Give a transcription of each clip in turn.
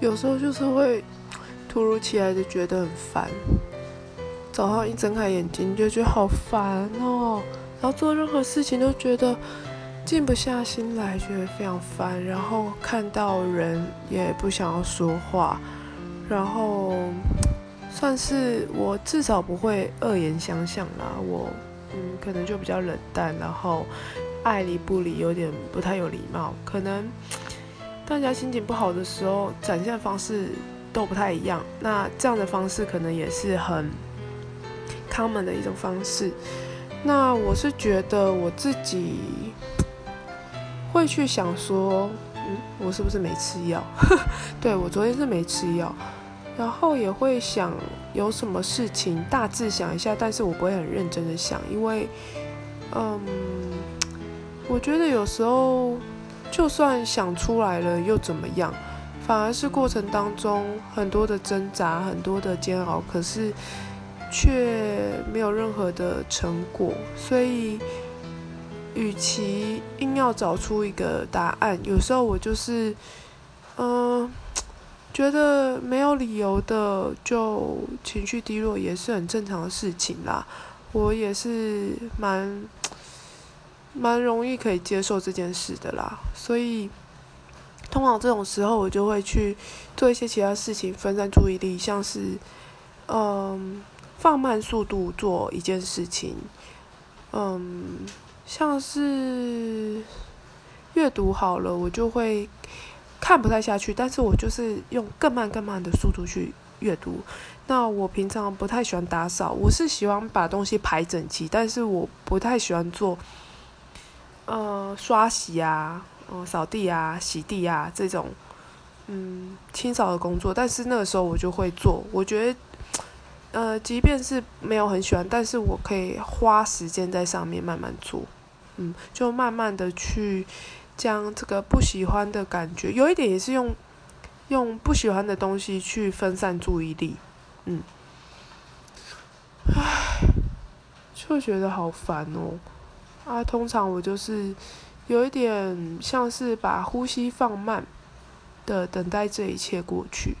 有时候就是会突如其来的觉得很烦，早上一睁开眼睛就觉得好烦哦，然后做任何事情都觉得静不下心来，觉得非常烦，然后看到人也不想要说话，然后算是我至少不会恶言相向啦，我嗯可能就比较冷淡，然后爱理不理，有点不太有礼貌，可能。大家心情不好的时候，展现方式都不太一样。那这样的方式可能也是很 common 的一种方式。那我是觉得我自己会去想说，嗯，我是不是没吃药？对我昨天是没吃药，然后也会想有什么事情大致想一下，但是我不会很认真的想，因为，嗯，我觉得有时候。就算想出来了又怎么样？反而是过程当中很多的挣扎，很多的煎熬，可是却没有任何的成果。所以，与其硬要找出一个答案，有时候我就是，嗯，觉得没有理由的就情绪低落也是很正常的事情啦。我也是蛮。蛮容易可以接受这件事的啦，所以通常这种时候我就会去做一些其他事情分散注意力，像是嗯放慢速度做一件事情，嗯像是阅读好了，我就会看不太下去，但是我就是用更慢更慢的速度去阅读。那我平常不太喜欢打扫，我是喜欢把东西排整齐，但是我不太喜欢做。呃，刷洗啊，嗯，扫地啊，洗地啊，这种，嗯，清扫的工作，但是那个时候我就会做。我觉得，呃，即便是没有很喜欢，但是我可以花时间在上面慢慢做，嗯，就慢慢的去将这个不喜欢的感觉，有一点也是用用不喜欢的东西去分散注意力，嗯，唉，就觉得好烦哦。啊，通常我就是有一点像是把呼吸放慢的等待这一切过去，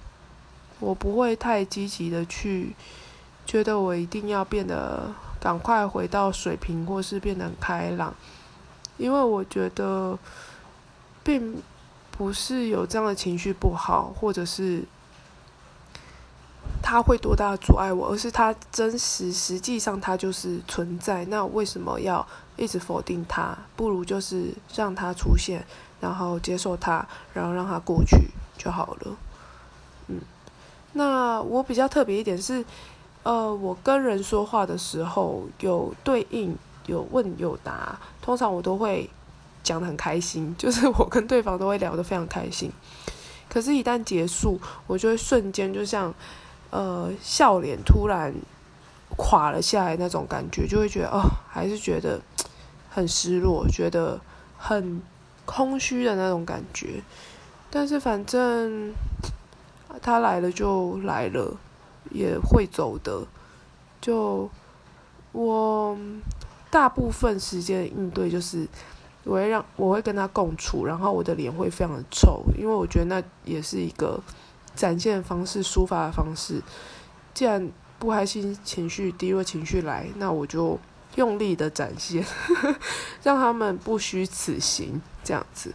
我不会太积极的去觉得我一定要变得赶快回到水平，或是变得很开朗，因为我觉得并不是有这样的情绪不好，或者是。他会多大阻碍我？而是他真实，实际上他就是存在。那为什么要一直否定他？不如就是让他出现，然后接受他，然后让他过去就好了。嗯，那我比较特别一点是，呃，我跟人说话的时候有对应，有问有答，通常我都会讲的很开心，就是我跟对方都会聊得非常开心。可是，一旦结束，我就会瞬间就像。呃，笑脸突然垮了下来，那种感觉就会觉得哦，还是觉得很失落，觉得很空虚的那种感觉。但是反正他来了就来了，也会走的。就我大部分时间应对就是，我会让我会跟他共处，然后我的脸会非常的臭，因为我觉得那也是一个。展现的方式、抒发的方式，既然不开心情绪、低落情绪来，那我就用力的展现，让他们不虚此行，这样子。